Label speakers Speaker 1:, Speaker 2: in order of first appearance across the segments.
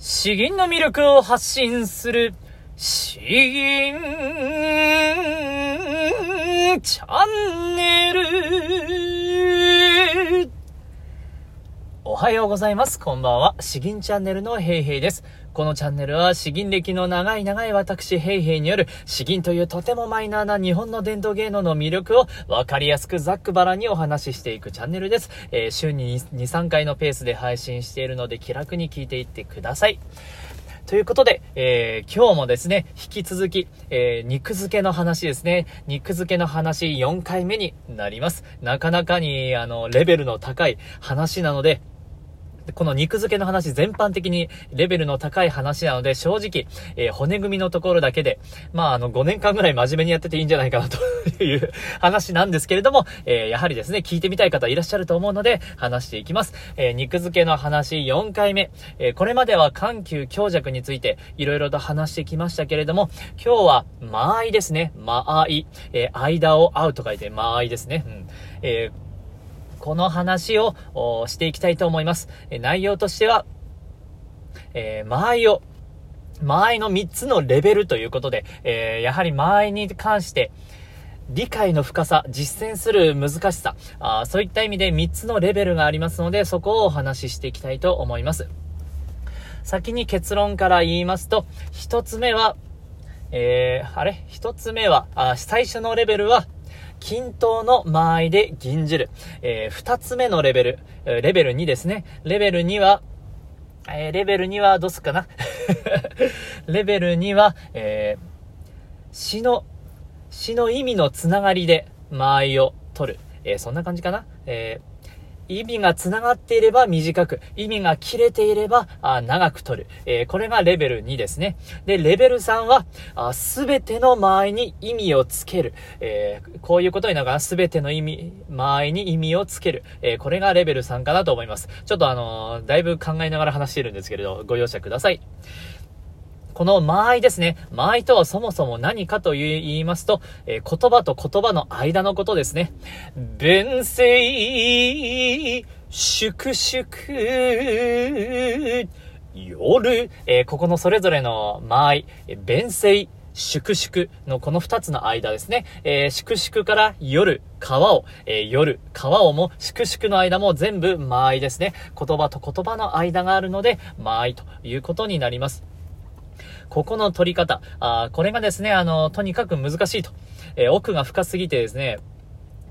Speaker 1: 詩吟の魅力を発信する、詩吟チャンネル。おはようございます。こんばんは。詩吟チャンネルのヘイヘイです。このチャンネルは詩吟歴の長い長い私ヘイヘイによる詩吟というとてもマイナーな日本の伝統芸能の魅力をわかりやすくざっくばらにお話ししていくチャンネルです。えー週に2、3回のペースで配信しているので気楽に聞いていってください。ということで、えー今日もですね、引き続き、えー肉付けの話ですね。肉付けの話4回目になります。なかなかに、あの、レベルの高い話なので、この肉付けの話全般的にレベルの高い話なので、正直、えー骨組みのところだけで、まあ、あの、5年間ぐらい真面目にやってていいんじゃないかなという 話なんですけれども、えーやはりですね、聞いてみたい方いらっしゃると思うので、話していきます。えー肉付けの話4回目。えこれまでは緩急強弱について、いろいろと話してきましたけれども、今日は、間合いですね。間合い。え間を合うと書いて、間合いですね。うん。えーこの話をしていきたいと思います。え内容としては、えー間合いを、間合いの3つのレベルということで、えーやはり間合いに関して、理解の深さ、実践する難しさ、あそういった意味で3つのレベルがありますので、そこをお話ししていきたいと思います。先に結論から言いますと、1つ目は、えー、あれ？一つ目は、あ最初のレベルは、均等の間合いで吟じる。えー、二つ目のレベル、レベル2ですね。レベル2は、えーレベル2はどうすっかな？レベル2は、えー詩の、詩の意味のつながりで間合いを取る。えーそんな感じかな？え意味が繋がっていれば短く、意味が切れていればあ長く取る。えーこれがレベル2ですね。で、レベル3は、すべての間合いに意味をつける。えーこういうことになるかな？すべての意味、間合いに意味をつける。えーこれがレベル3かなと思います。ちょっとあのだいぶ考えながら話してるんですけれど、ご容赦ください。この間合いですね。間合いとはそもそも何かと言いますと、えー言葉と言葉の間のことですね。弁声、粛々、夜、えーここのそれぞれの間合い、え弁声、粛々のこの二つの間ですね。えー粛々から夜、川を、えー夜、川をも、粛々の間も全部間合いですね。言葉と言葉の間があるので、間合いということになります。ここの取り方、あこれがですね、あの、とにかく難しいと。えー奥が深すぎてですね、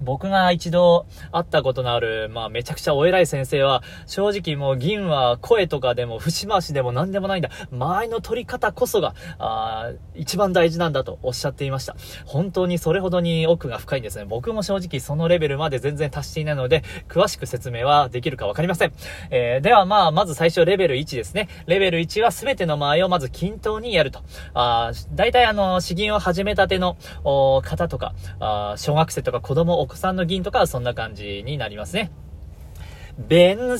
Speaker 1: 僕が一度会ったことのある、まあめちゃくちゃお偉い先生は、正直もう銀は声とかでも節回しでも何でもないんだ。間合いの取り方こそが、あー一番大事なんだとおっしゃっていました。本当にそれほどに奥が深いんですね。僕も正直そのレベルまで全然達していないので、詳しく説明はできるかわかりません。えーではまあ、まず最初レベル1ですね。レベル1は全ての間合いをまず均等にやると。あー大体あの、詩吟を始めたてのお方とか、あー小学生とか子供、お子さんの銀とかはそんな感じになりますね。弁声、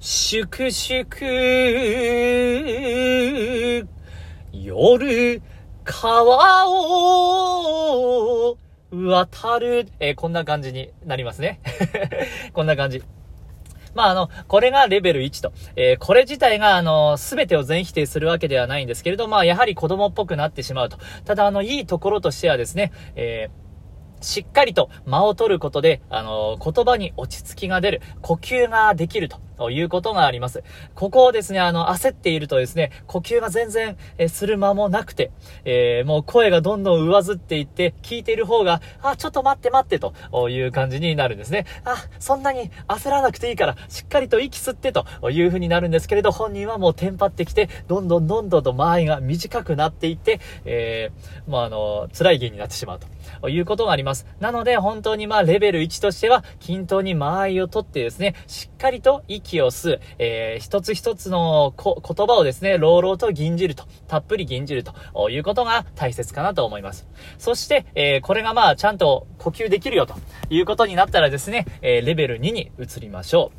Speaker 1: 粛々、夜、川を渡る、えーこんな感じになりますね。こんな感じ。まあ、あの、これがレベル1と。えーこれ自体が、あの、すべてを全否定するわけではないんですけれど、まあ、やはり子供っぽくなってしまうと。ただ、あの、いいところとしてはですね、えーしっかりと間を取ることで、あの、言葉に落ち着きが出る、呼吸ができるとということがあります。ここをですね、あの、焦っているとですね、呼吸が全然、えする間もなくて、えーもう声がどんどん上ずっていって、聞いている方が、あ、ちょっと待って待ってという感じになるんですね。あ、そんなに焦らなくていいから、しっかりと息吸ってという風になるんですけれど、本人はもうテンパってきて、どんどんどんどんと間合いが短くなっていって、えー、もうあの、辛い芸になってしまうと。いうことがあります。なので、本当にまあ、レベル1としては、均等に間合いをとってですね、しっかりと息を吸う、えー、一つ一つのこ言葉をですね、朗々と吟じると、たっぷり吟じるということが大切かなと思います。そして、えー、これがまあ、ちゃんと呼吸できるよということになったらですね、えー、レベル2に移りましょ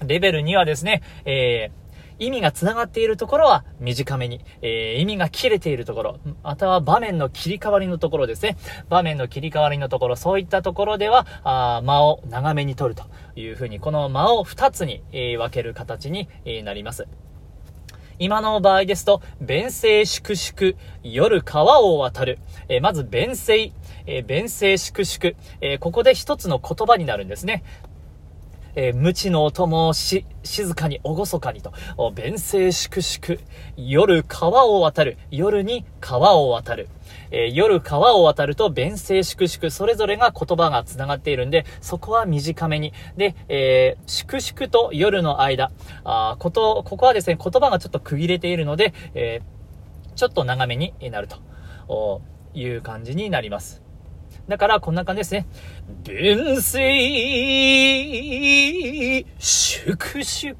Speaker 1: う。レベル2はですね、えー、意味が繋がっているところは短めに、えー、意味が切れているところ、または場面の切り替わりのところですね。場面の切り替わりのところ、そういったところでは、あ間を長めに取るというふうに、この間を2つに、えー、分ける形に、えー、なります。今の場合ですと、弁声粛々、夜川を渡る。えー、まず弁声、えー、弁声粛々、えー、ここで一つの言葉になるんですね。えー、無知の音もし、静かに、厳かにと、弁声粛々、夜川を渡る、夜に川を渡る。えー、夜川を渡ると弁声粛々、それぞれが言葉が繋がっているんで、そこは短めに。で、えー、粛々と夜の間、あこと、ここはですね、言葉がちょっと区切れているので、えー、ちょっと長めになるという感じになります。だから、こんな感じですね。弁声、粛々、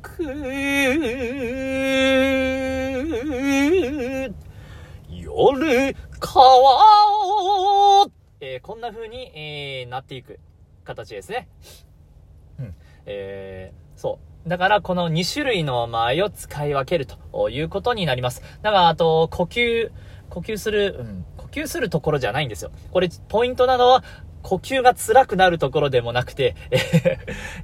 Speaker 1: 夜、川を、えー、こんな風に、えー、なっていく形ですね。うん。えー、そう。だから、この2種類の間合いを使い分けるということになります。だから、あと、呼吸、呼吸する、うん、吸するところじゃないんですよ。これ、ポイントなのは、呼吸が辛くなるところでもなくて、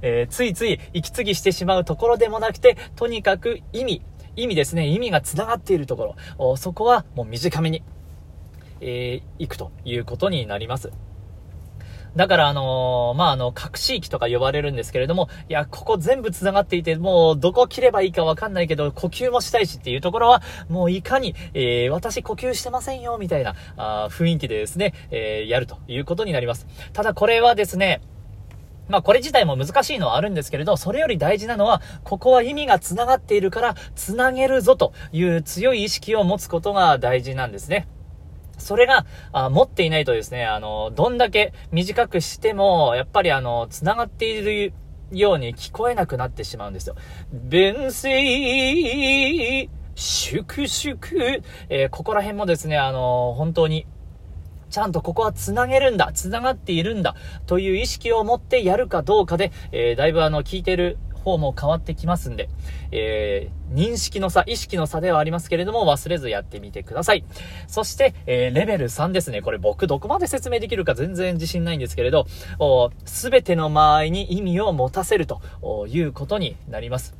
Speaker 1: えー、ついつい息継ぎしてしまうところでもなくて、とにかく意味、意味ですね、意味が繋がっているところ、そこはもう短めに、えー、行くということになります。だからあのー、まあ、あの、隠し域とか呼ばれるんですけれども、いや、ここ全部繋がっていて、もうどこ切ればいいかわかんないけど、呼吸もしたいしっていうところは、もういかに、えー、私呼吸してませんよ、みたいな、あ雰囲気でですね、えー、やるということになります。ただこれはですね、まあこれ自体も難しいのはあるんですけれど、それより大事なのは、ここは意味が繋がっているから、繋げるぞという強い意識を持つことが大事なんですね。それが、あ持っていないとですね、あの、どんだけ短くしても、やっぱりあの、繋がっているように聞こえなくなってしまうんですよ。弁声、粛々、えー、ここら辺もですね、あの、本当に、ちゃんとここは繋げるんだ、繋がっているんだ、という意識を持ってやるかどうかで、えー、だいぶあの、聞いてる方も変わってきますんで、えー、認識の差、意識の差ではありますけれども、忘れずやってみてください。そして、えー、レベル3ですね。これ僕どこまで説明できるか全然自信ないんですけれど、すべての間合いに意味を持たせるということになります。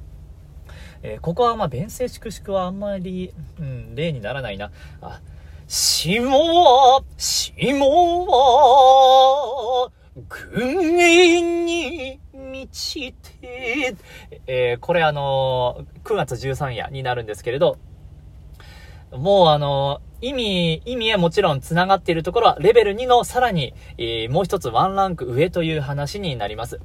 Speaker 1: えー、ここはまあ、弁声粛々はあんまり、うん、例にならないな。あ、下は、下は、軍営に満ちて、えー、これあのー、9月13夜になるんですけれど、もうあのー、意味、意味はもちろん繋がっているところは、レベル2のさらに、えー、もう一つワンランク上という話になります。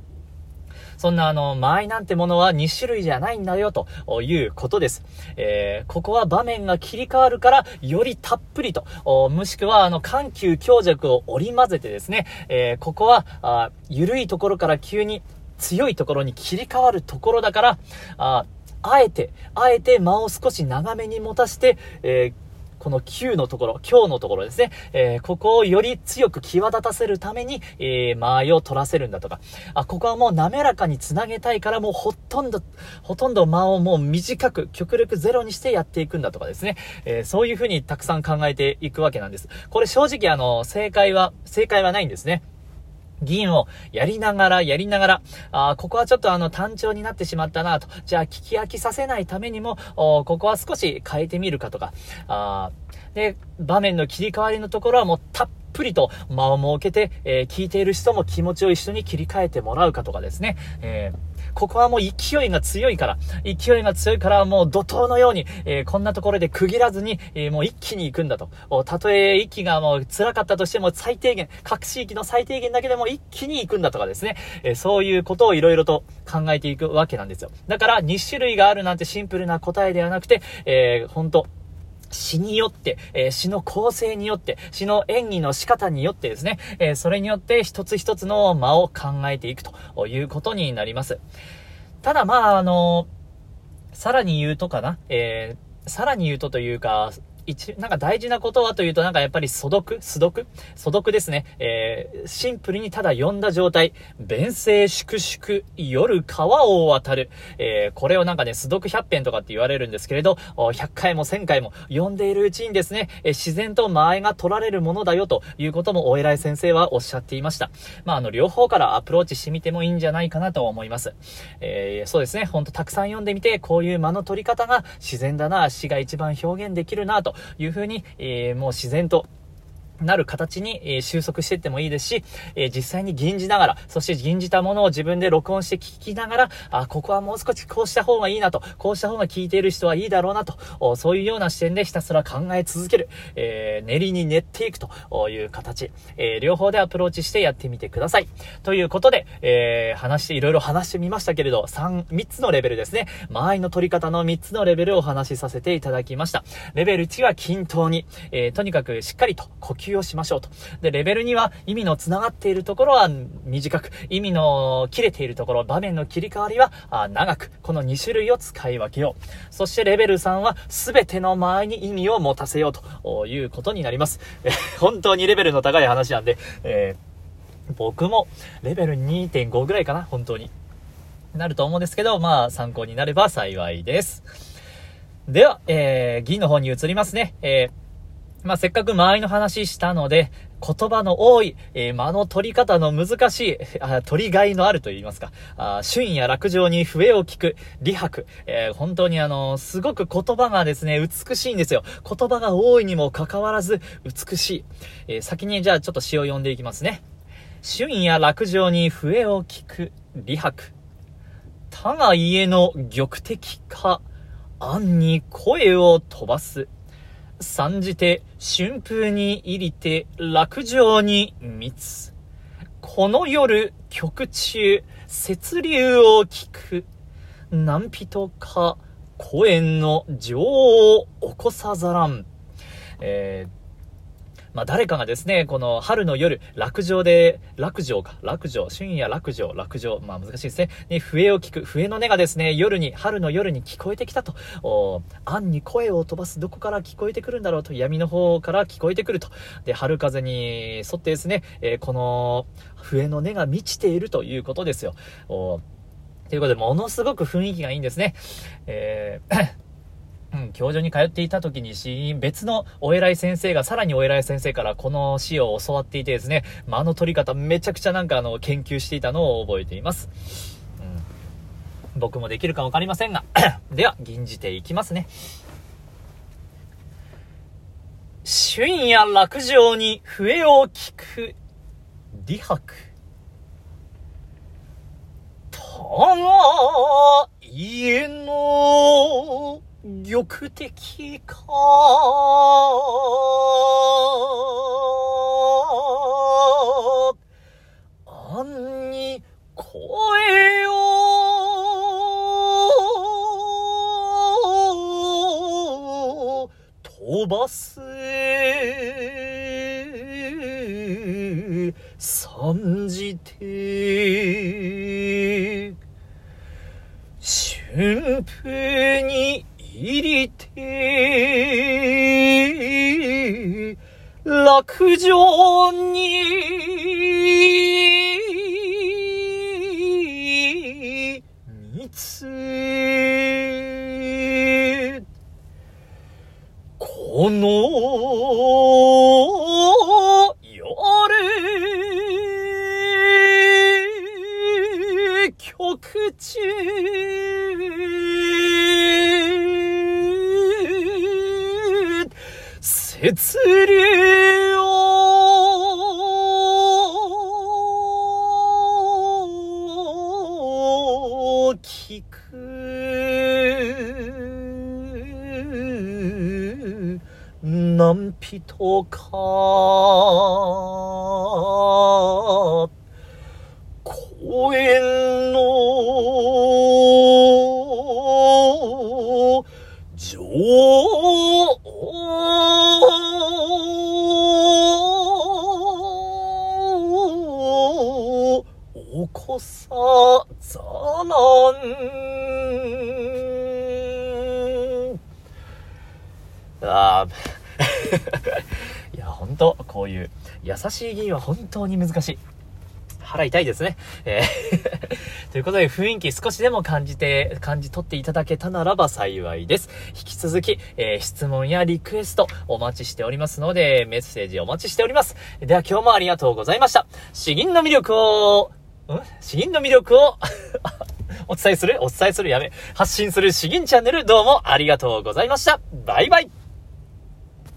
Speaker 1: そんなあの、間合いなんてものは2種類じゃないんだよ、ということです。えー、ここは場面が切り替わるから、よりたっぷりと、もしくはあの、緩急強弱を織り交ぜてですね、えー、ここは、あ緩いところから急に強いところに切り替わるところだから、ああえて、あえて間を少し長めに持たして、えーこの9のところ、今日のところですね、えー、ここをより強く際立たせるために、えー、間合いを取らせるんだとか、あ、ここはもう滑らかにつなげたいからもうほとんど、ほとんど間をもう短く、極力ゼロにしてやっていくんだとかですね、えー、そういう風にたくさん考えていくわけなんです。これ正直あの、正解は、正解はないんですね。銀をやりながら、やりながら、あここはちょっとあの単調になってしまったなと。じゃあ聞き飽きさせないためにも、ここは少し変えてみるかとか。あで、場面の切り替わりのところはもうたっぷりと間を設けて、えー、聞いている人も気持ちを一緒に切り替えてもらうかとかですね。えーここはもう勢いが強いから、勢いが強いからもう怒涛のように、えー、こんなところで区切らずに、え、もう一気に行くんだと。たとえ息がもう辛かったとしても最低限、各地域の最低限だけでも一気に行くんだとかですね。え、そういうことをいろいろと考えていくわけなんですよ。だから2種類があるなんてシンプルな答えではなくて、えー、本当詩によって、えー、詩の構成によって、詩の演技の仕方によってですね、えー、それによって一つ一つの間を考えていくということになります。ただまあ、あのさらに言うとかな、えー、さらに言うとというか、一、なんか大事なことはというと、なんかやっぱり素読？素読？素読ですね。えー、シンプルにただ読んだ状態。弁声粛々、夜川を渡る。えー、これをなんかね、素読100編とかって言われるんですけれど、100回も1000回も読んでいるうちにですね、えー、自然と間合いが取られるものだよということもお偉い先生はおっしゃっていました。まあ、あの、両方からアプローチしてみてもいいんじゃないかなと思います。えー、そうですね、ほんとたくさん読んでみて、こういう間の取り方が自然だな、詩が一番表現できるな、というふうに、えー、もう自然となる形に、えー、収束していってもいいですし、えー、実際に吟じながら、そして吟じたものを自分で録音して聞きながら、あ、ここはもう少しこうした方がいいなと、こうした方が聞いている人はいいだろうなと、そういうような視点でひたすら考え続ける、えー、練りに練っていくという形、え両方でアプローチしてやってみてください。ということで、え話して、いろいろ話してみましたけれど、3、3つのレベルですね。間合いの取り方の3つのレベルをお話しさせていただきました。レベル1は均等に、えとにかくしっかりと呼吸をしましょうと。で、レベル2は意味の繋がっているところは短く、意味の切れているところ、場面の切り替わりは長く、この2種類を使い分けよう。そしてレベル3は全ての前に意味を持たせようということになります。え本当にレベルの高い話なんで、えー、僕もレベル2.5ぐらいかな、本当に。なると思うんですけど、まあ参考になれば幸いです。では、えー、銀の方に移りますね。えーまあ、せっかく周りの話したので、言葉の多い、えー、間の取り方の難しい、あ取りがいのあると言いますか、あ春夜落城に笛を聞く、理白、えー、本当にあのすごく言葉がですね、美しいんですよ。言葉が多いにもかかわらず、美しい。え、先にじゃあちょっと詩を読んでいきますね。春夜落城に笛を聞く、理白。他が家の玉敵か、暗に声を飛ばす。参じて春風に入りて落城に密。この夜曲中、雪流を聞く。何人か、公園の女王を起こさざらん。えーまあ、誰かがですね、この春の夜、落城で、落城か、落城、春夜落城、落城、まあ難しいですね。に笛を聞く、笛の音がですね、夜に、春の夜に聞こえてきたと。お暗に声を飛ばす、どこから聞こえてくるんだろうと、闇の方から聞こえてくると。で、春風に沿ってですね、えー、この笛の音が満ちているということですよ。おということで、ものすごく雰囲気がいいんですね。えーうん、教授に通っていた時にし、別のお偉い先生が、さらにお偉い先生からこの詩を教わっていてですね、間の取り方めちゃくちゃなんかあの、研究していたのを覚えています。うん、僕もできるかわかりませんが、では、吟じていきますね。春夜落城に笛を聞く、李白。たが家の玉的か。暗に声を飛ばす。参じて、春風に入りて、落城に、密。この夜、曲中、血流を聞く。何人か。こういう優しい議員は本当に難しい。腹痛いですね。えー ということで雰囲気少しでも感じて、感じ取っていただけたならば幸いです。引き続き、えー質問やリクエストお待ちしておりますので、メッセージお待ちしております。では今日もありがとうございました。詩吟の魅力を、ん？詩吟の魅力を、お伝えする？お伝えする？やめ。発信する詩吟チャンネルどうもありがとうございました。バイバイ